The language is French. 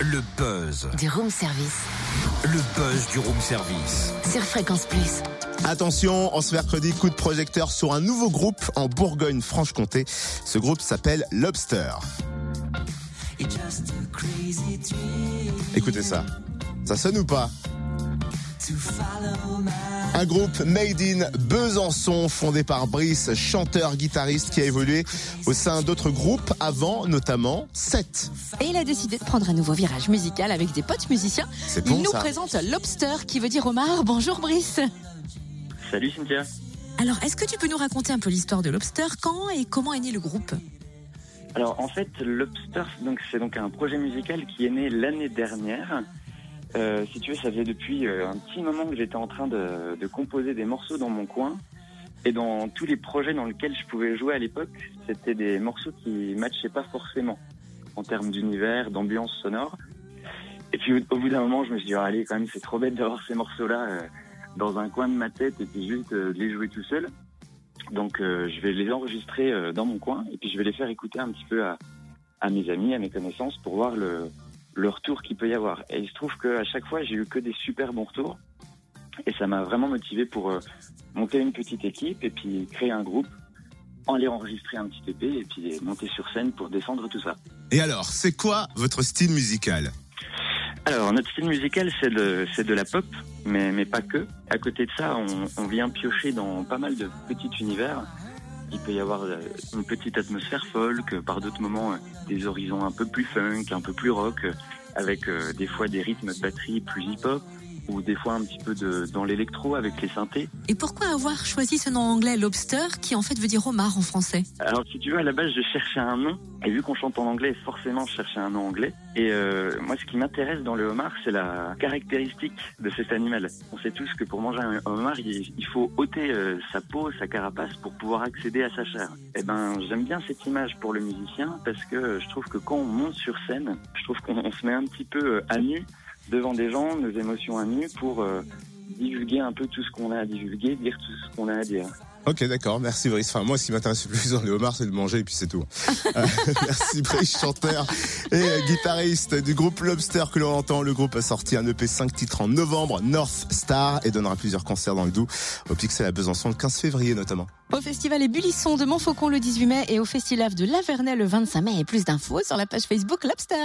Le buzz. Du room service. Le buzz du room service. Sur Fréquence Plus. Attention, en ce mercredi, coup de projecteur sur un nouveau groupe en Bourgogne-Franche-Comté. Ce groupe s'appelle Lobster. Écoutez ça. Ça sonne ou pas? Un groupe made in Besançon, fondé par Brice, chanteur, guitariste qui a évolué au sein d'autres groupes avant, notamment 7. Et il a décidé de prendre un nouveau virage musical avec des potes musiciens. Bon, il nous ça. présente Lobster qui veut dire homard. Bonjour Brice. Salut Cynthia. Alors, est-ce que tu peux nous raconter un peu l'histoire de Lobster Quand et comment est né le groupe? Alors en fait, Lobster, donc c'est donc un projet musical qui est né l'année dernière. Euh, si tu veux, ça faisait depuis euh, un petit moment que j'étais en train de, de composer des morceaux dans mon coin. Et dans tous les projets dans lesquels je pouvais jouer à l'époque, c'était des morceaux qui matchaient pas forcément en termes d'univers, d'ambiance sonore. Et puis au, bout d'un moment, je me suis dit, oh, allez, quand même, c'est trop bête d'avoir ces morceaux-là euh, dans un coin de ma tête et puis juste de les jouer tout seul. Donc je vais les enregistrer dans mon coin et puis je vais les faire écouter un petit peu à, à mes amis, à mes connaissances pour voir le, le retour qu'il peut y avoir. Et il se trouve qu'à chaque fois, j'ai eu que des super bons retours. Et ça m'a vraiment motivé pour euh, monter une petite équipe et puis créer un groupe, en les enregistrer un petit EP et puis monter sur scène pour défendre tout ça. Et alors, c'est quoi votre style musical? Alors, notre style musical, c'est de, c'est de la pop, mais, mais pas que. À côté de ça, on, on vient piocher dans pas mal de petits univers. Il peut y avoir euh, une petite atmosphère folk, par d'autres moments, euh, des horizons un peu plus funk, un peu plus rock, euh, avec euh, des fois des rythmes de batterie plus hip-hop, ou des fois un petit peu de, dans l'électro avec les synthés. Et pourquoi avoir choisi ce nom anglais Lobster qui en fait veut dire homard en français Alors, si tu veux, à la base, je cherchais un nom. Et vu qu'on chante en anglais, forcément, je cherchais un nom anglais. Et euh, moi, ce qui m'intéresse dans le homard, c'est la caractéristique de cet animal. On sait tous que pour manger un homard, il, faut ôter euh, sa peau, sa carapace pour pouvoir accéder à sa chair. Et ben, j'aime bien cette image pour le musicien parce que je trouve que quand on monte sur scène, je trouve qu'on on se met un petit peu euh, à nu devant des gens, nos émotions à nu pour euh, divulguer un peu tout ce qu'on a à divulguer, dire tout ce qu'on a à dire. Ok, d'accord, merci Brice. Enfin, moi, ce qui m'intéresse le plus dans les homards, c'est de manger et puis c'est tout. Euh, merci Brice, chanteur et euh, guitariste du groupe Lobster que l'on entend. Le groupe a sorti un EP 5 titres en novembre, North Star, et donnera plusieurs concerts dans le Doubs, au Pixel à Besançon le 15 février notamment. Au festival Ébullisson de Montfaucon le 18 mai et au festival de Lavernais le 25 mai. Et plus d'infos sur la page Facebook Lobster.